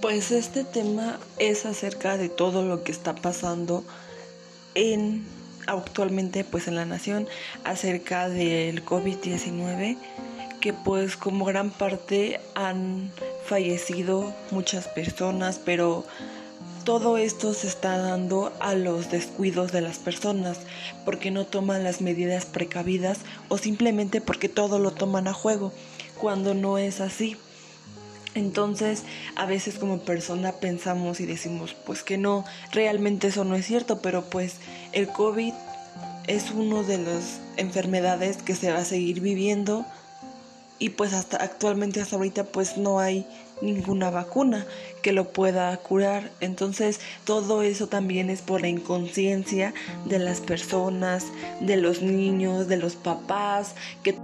Pues este tema es acerca de todo lo que está pasando en actualmente pues en la nación acerca del COVID-19 que pues como gran parte han fallecido muchas personas, pero todo esto se está dando a los descuidos de las personas, porque no toman las medidas precavidas o simplemente porque todo lo toman a juego, cuando no es así. Entonces, a veces como persona pensamos y decimos, pues que no, realmente eso no es cierto, pero pues el COVID es una de las enfermedades que se va a seguir viviendo y pues hasta actualmente hasta ahorita pues no hay ninguna vacuna que lo pueda curar. Entonces, todo eso también es por la inconsciencia de las personas, de los niños, de los papás que